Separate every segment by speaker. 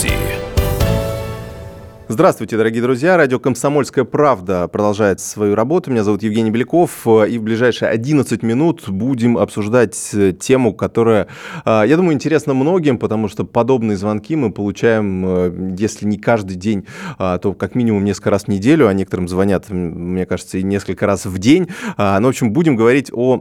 Speaker 1: See.
Speaker 2: Здравствуйте, дорогие друзья. Радио «Комсомольская правда» продолжает свою работу. Меня зовут Евгений Беляков. И в ближайшие 11 минут будем обсуждать э, тему, которая, э, я думаю, интересна многим, потому что подобные звонки мы получаем, э, если не каждый день, то как минимум несколько раз в неделю, а некоторым звонят, мне кажется, и несколько раз в день. Ну, в общем, будем говорить о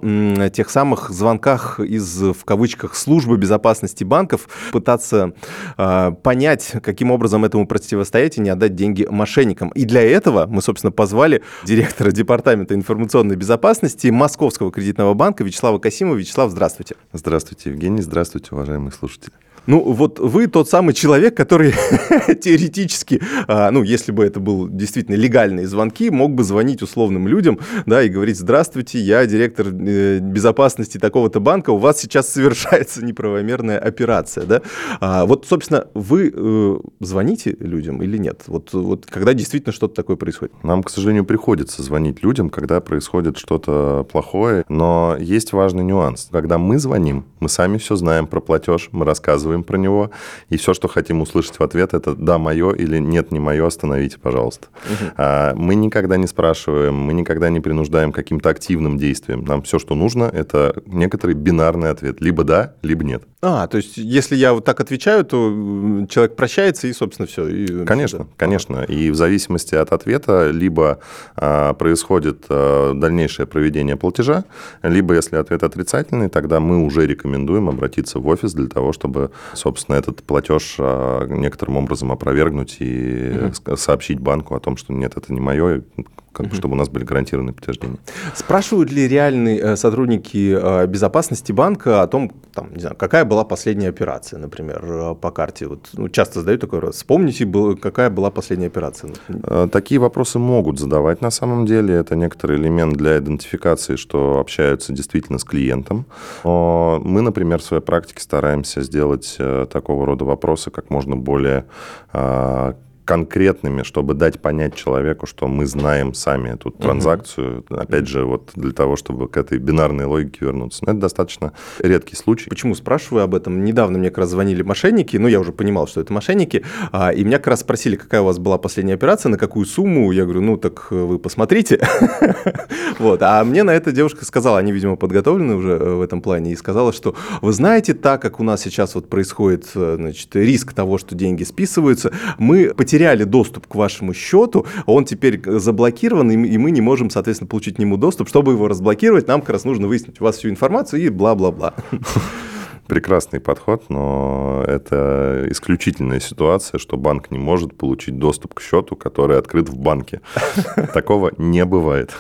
Speaker 2: тех самых звонках из, в кавычках, службы безопасности банков, пытаться понять, каким образом этому противостоять и не отдать деньги мошенникам. И для этого мы, собственно, позвали директора Департамента информационной безопасности Московского кредитного банка Вячеслава Касимова. Вячеслав, здравствуйте.
Speaker 3: Здравствуйте, Евгений. Здравствуйте, уважаемые слушатели.
Speaker 2: Ну, вот вы тот самый человек, который теоретически, а, ну, если бы это был действительно легальные звонки, мог бы звонить условным людям, да, и говорить, здравствуйте, я директор э, безопасности такого-то банка, у вас сейчас совершается неправомерная операция, да. А, вот, собственно, вы э, звоните людям или нет? Вот, вот когда действительно что-то такое происходит?
Speaker 3: Нам, к сожалению, приходится звонить людям, когда происходит что-то плохое, но есть важный нюанс. Когда мы звоним, мы сами все знаем про платеж, мы рассказываем рассказываем про него, и все, что хотим услышать в ответ, это «да, мое» или «нет, не мое, остановите, пожалуйста». Угу. Мы никогда не спрашиваем, мы никогда не принуждаем каким-то активным действием. Нам все, что нужно, это некоторый бинарный ответ. Либо «да», либо «нет».
Speaker 2: А, то есть если я вот так отвечаю, то человек прощается и, собственно, все. И...
Speaker 3: Конечно, конечно. И в зависимости от ответа либо а, происходит а, дальнейшее проведение платежа, либо если ответ отрицательный, тогда мы уже рекомендуем обратиться в офис для того, чтобы собственно, этот платеж а, некоторым образом опровергнуть и угу. сообщить банку о том, что нет, это не мое, как, угу. чтобы у нас были гарантированные подтверждения.
Speaker 2: Спрашивают ли реальные э, сотрудники э, безопасности банка о том, там, не знаю, какая была последняя операция, например, э, по карте? Вот, ну, часто задают такой раз. Вспомните, какая была последняя операция?
Speaker 3: Такие вопросы могут задавать на самом деле. Это некоторый элемент для идентификации, что общаются действительно с клиентом. Но мы, например, в своей практике стараемся сделать такого рода вопросы как можно более а, конкретными, чтобы дать понять человеку, что мы знаем сами эту транзакцию. Угу. Опять же, вот для того, чтобы к этой бинарной логике вернуться. Но это достаточно редкий случай.
Speaker 2: Почему спрашиваю об этом? Недавно мне как раз звонили мошенники, ну, я уже понимал, что это мошенники, а, и меня как раз спросили, какая у вас была последняя операция, на какую сумму. Я говорю, ну, так вы посмотрите. Вот. А мне на это девушка сказала, они, видимо, подготовлены уже э, в этом плане, и сказала, что вы знаете, так как у нас сейчас вот происходит, э, значит, риск того, что деньги списываются, мы потеряли потеряли доступ к вашему счету, он теперь заблокирован, и мы не можем, соответственно, получить к нему доступ. Чтобы его разблокировать, нам как раз нужно выяснить у вас всю информацию и бла-бла-бла
Speaker 3: прекрасный подход, но это исключительная ситуация, что банк не может получить доступ к счету, который открыт в банке. Такого не бывает.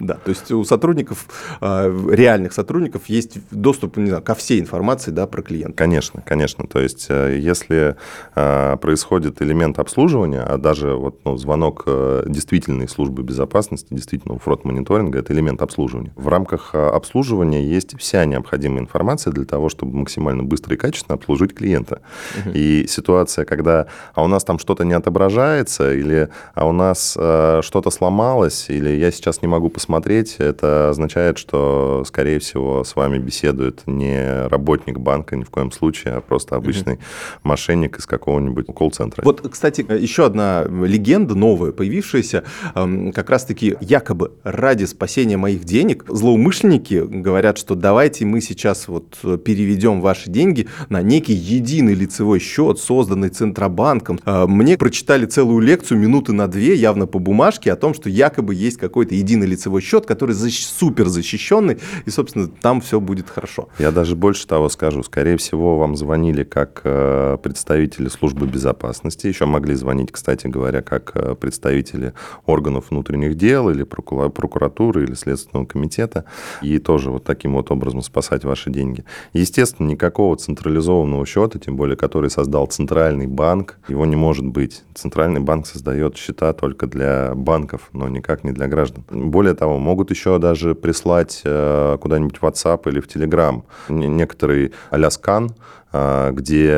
Speaker 2: Да, то есть у сотрудников, а, реальных сотрудников есть доступ не знаю, ко всей информации да, про клиента.
Speaker 3: Конечно, конечно. То есть э, если а, происходит элемент обслуживания, а даже вот, ну, звонок э, действительной службы безопасности, действительно фрод-мониторинга, это элемент обслуживания. В рамках а, обслуживания есть вся необходимая информация для того, чтобы максимально быстро и качественно обслужить клиента. Угу. И ситуация, когда а у нас там что-то не отображается, или а у нас э, что-то сломалось, или я сейчас не могу посмотреть, это означает, что, скорее всего, с вами беседует не работник банка ни в коем случае, а просто обычный угу. мошенник из какого-нибудь колл-центра.
Speaker 2: Вот, кстати, еще одна легенда новая, появившаяся, э, как раз-таки якобы ради спасения моих денег злоумышленники говорят, что давайте мы сейчас вот переведем переведем ваши деньги на некий единый лицевой счет, созданный Центробанком. А, мне прочитали целую лекцию минуты на две, явно по бумажке, о том, что якобы есть какой-то единый лицевой счет, который супер защищенный, и, собственно, там все будет хорошо.
Speaker 3: Я даже больше того скажу. Скорее всего, вам звонили как э, представители службы безопасности, еще могли звонить, кстати говоря, как э, представители органов внутренних дел или прокуратуры или Следственного комитета, и тоже вот таким вот образом спасать ваши деньги. Естественно, никакого централизованного счета, тем более который создал центральный банк, его не может быть. Центральный банк создает счета только для банков, но никак не для граждан. Более того, могут еще даже прислать э, куда-нибудь в WhatsApp или в Telegram некоторый а скан, э, где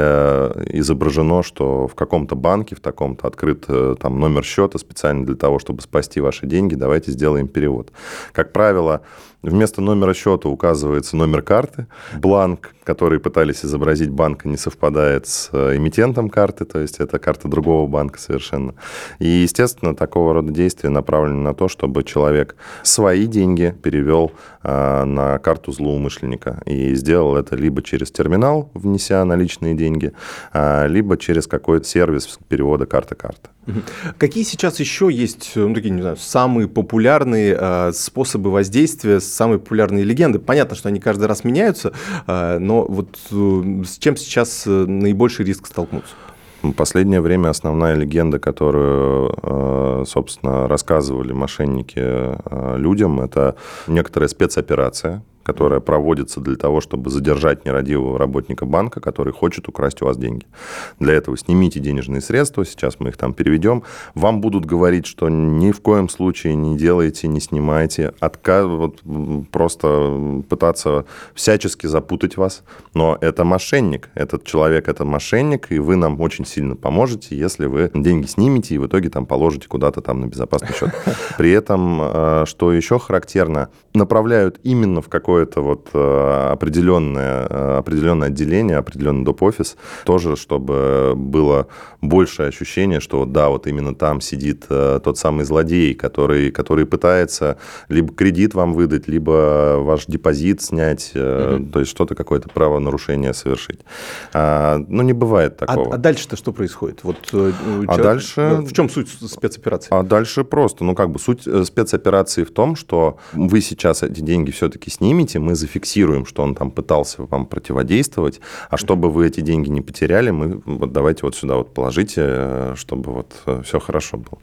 Speaker 3: изображено, что в каком-то банке, в таком-то открыт э, там номер счета специально для того, чтобы спасти ваши деньги, давайте сделаем перевод. Как правило, Вместо номера счета указывается номер карты. Бланк, который пытались изобразить банка, не совпадает с э, эмитентом карты, то есть это карта другого банка совершенно. И, естественно, такого рода действия направлены на то, чтобы человек свои деньги перевел э, на карту злоумышленника и сделал это либо через терминал, внеся наличные деньги, э, либо через какой-то сервис перевода карты-карта.
Speaker 2: Какие сейчас еще есть, ну, такие, не знаю, самые популярные э, способы воздействия, самые популярные легенды? Понятно, что они каждый раз меняются, э, но вот э, с чем сейчас э, наибольший риск столкнуться?
Speaker 3: Последнее время основная легенда, которую, э, собственно, рассказывали мошенники э, людям, это некоторая спецоперация, которая проводится для того, чтобы задержать нерадивого работника банка, который хочет украсть у вас деньги. Для этого снимите денежные средства, сейчас мы их там переведем. Вам будут говорить, что ни в коем случае не делайте, не снимайте, отказ, вот, просто пытаться всячески запутать вас. Но это мошенник, этот человек это мошенник, и вы нам очень сильно поможете, если вы деньги снимете и в итоге там положите куда-то там на безопасный счет. При этом, э, что еще характерно, направляют именно в какой какое-то вот э, определенное, э, определенное отделение, определенный доп-офис, тоже, чтобы было большее ощущение, что да, вот именно там сидит э, тот самый злодей, который, который пытается либо кредит вам выдать, либо ваш депозит снять, угу. то есть что-то, какое-то правонарушение совершить. А, ну, не бывает а, такого.
Speaker 2: А, а дальше-то что происходит? Вот,
Speaker 3: а человек, дальше...
Speaker 2: В чем суть спецоперации?
Speaker 3: А дальше просто, ну, как бы суть спецоперации в том, что вы сейчас эти деньги все-таки снимете, снимите, мы зафиксируем, что он там пытался вам противодействовать, а чтобы вы эти деньги не потеряли, мы вот давайте вот сюда вот положите, э, чтобы вот э, все хорошо было.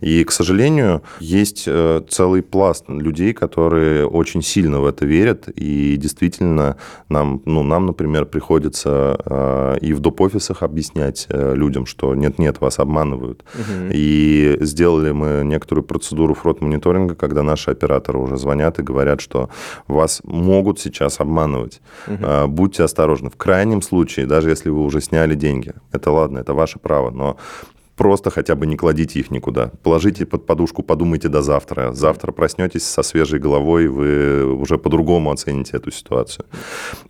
Speaker 3: И, к сожалению, есть э, целый пласт людей, которые очень сильно в это верят, и действительно нам, ну, нам, например, приходится и в доп-офисах объяснять людям, что нет-нет, вас обманывают. И сделали мы некоторую процедуру фрод-мониторинга, когда наши операторы уже звонят и говорят, что вас могут сейчас обманывать. Угу. Будьте осторожны. В крайнем случае, даже если вы уже сняли деньги, это ладно, это ваше право, но просто хотя бы не кладите их никуда. Положите под подушку, подумайте до завтра. Завтра проснетесь со свежей головой, вы уже по-другому оцените эту ситуацию.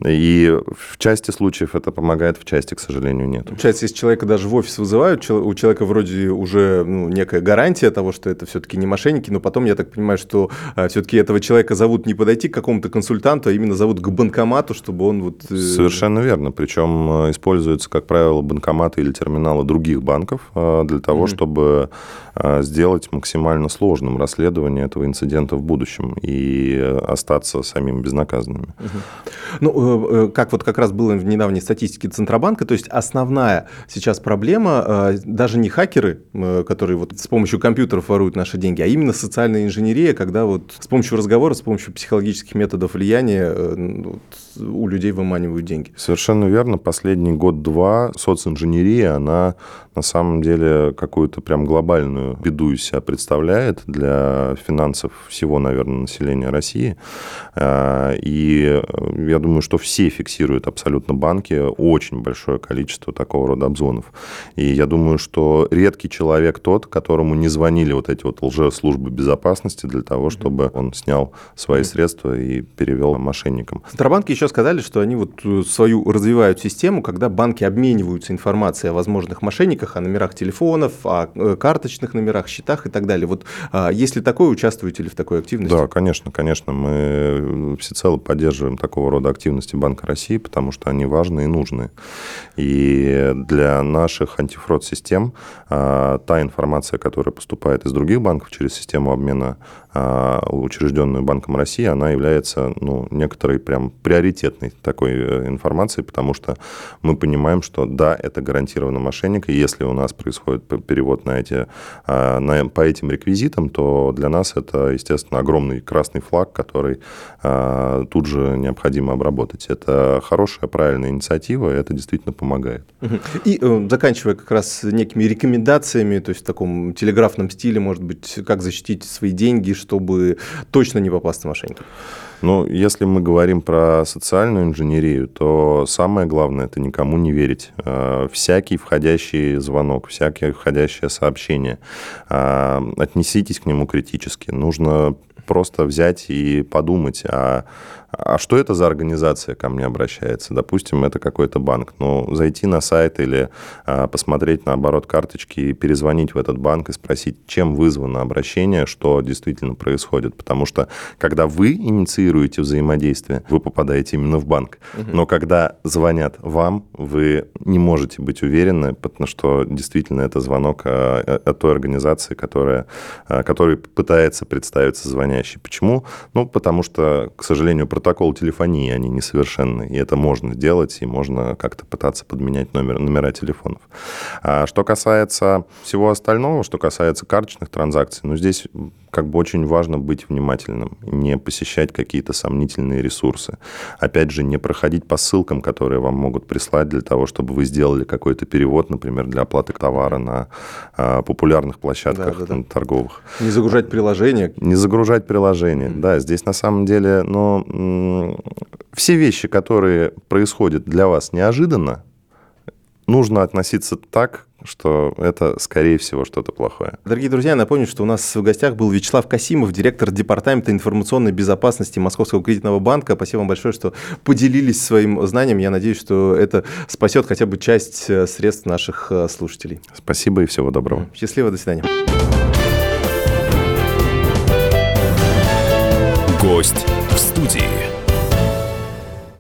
Speaker 3: И в части случаев это помогает, в части, к сожалению, нет.
Speaker 2: Получается, если человека даже в офис вызывают, у человека вроде уже ну, некая гарантия того, что это все-таки не мошенники, но потом я так понимаю, что а, все-таки этого человека зовут не подойти к какому-то консультанту, а именно зовут к банкомату, чтобы он вот...
Speaker 3: Э, Совершенно верно. Причем э, используются, как правило, банкоматы или терминалы других банков, э, для того, mm-hmm. чтобы а, сделать максимально сложным расследование этого инцидента в будущем и остаться самим безнаказанными.
Speaker 2: Mm-hmm. Ну, э, э, как вот как раз было в недавней статистике Центробанка, то есть основная сейчас проблема э, даже не хакеры, которые вот с помощью компьютеров воруют наши деньги, а именно социальная инженерия, когда вот с помощью разговора, с помощью психологических методов влияния вот, у людей выманивают деньги.
Speaker 3: Совершенно верно. Последний год-два социнженерия, она на самом деле какую-то прям глобальную беду из себя представляет для финансов всего, наверное, населения России. А, и я думаю, что все фиксируют абсолютно банки очень большое количество такого рода обзвонов. И я думаю, что редкий человек тот, которому не звонили вот эти вот лжеслужбы безопасности для того, чтобы он снял свои средства и перевел мошенникам.
Speaker 2: Центробанки еще сказали, что они вот э, свою развивают систему, когда банки обмениваются информацией о возможных мошенниках, о номерах телефонов, о э, карточных номерах, счетах и так далее. Вот а, если такое, участвуете ли в такой активности?
Speaker 3: Да, конечно, конечно. Мы всецело поддерживаем такого рода активности Банка России, потому что они важны и нужны. И для наших антифрод-систем а, та информация, которая поступает из других банков через систему обмена а, учрежденную Банком России, она является ну, некоторой прям приоритетной такой э, информацией, потому что мы понимаем, что да, это гарантированно мошенник, и если у нас происходит перевод на эти, а, на, по этим реквизитам, то для нас это, естественно, огромный красный флаг, который а, тут же необходимо обработать. Это хорошая, правильная инициатива, и это действительно помогает.
Speaker 2: И э, заканчивая как раз некими рекомендациями, то есть в таком телеграфном стиле, может быть, как защитить свои деньги, чтобы точно не попасться мошенникам?
Speaker 3: Ну, если мы говорим про социальную инженерию, то самое главное – это никому не верить. А, всякий входящий звонок, всякое входящее сообщение, а, отнеситесь к нему критически. Нужно просто взять и подумать, а а что это за организация ко мне обращается? Допустим, это какой-то банк. Ну, зайти на сайт или а, посмотреть на оборот карточки и перезвонить в этот банк и спросить, чем вызвано обращение, что действительно происходит. Потому что, когда вы инициируете взаимодействие, вы попадаете именно в банк. Угу. Но когда звонят вам, вы не можете быть уверены, потому что действительно это звонок а, от той организации, которая, а, которая пытается представиться звонящей. Почему? Ну, потому что, к сожалению, протокол телефонии, они несовершенны, и это можно сделать, и можно как-то пытаться подменять номер, номера телефонов. А что касается всего остального, что касается карточных транзакций, ну, здесь как бы очень важно быть внимательным, не посещать какие-то сомнительные ресурсы. Опять же, не проходить по ссылкам, которые вам могут прислать для того, чтобы вы сделали какой-то перевод, например, для оплаты товара на а, популярных площадках да, да, да. торговых.
Speaker 2: Не загружать приложение.
Speaker 3: Не загружать приложение, mm-hmm. да. Здесь на самом деле, но все вещи, которые происходят для вас неожиданно, нужно относиться так, что это, скорее всего, что-то плохое.
Speaker 2: Дорогие друзья, напомню, что у нас в гостях был Вячеслав Касимов, директор Департамента информационной безопасности Московского кредитного банка. Спасибо вам большое, что поделились своим знанием. Я надеюсь, что это спасет хотя бы часть э, средств наших э, слушателей.
Speaker 3: Спасибо и всего доброго.
Speaker 2: Счастливо, до свидания.
Speaker 1: Гость.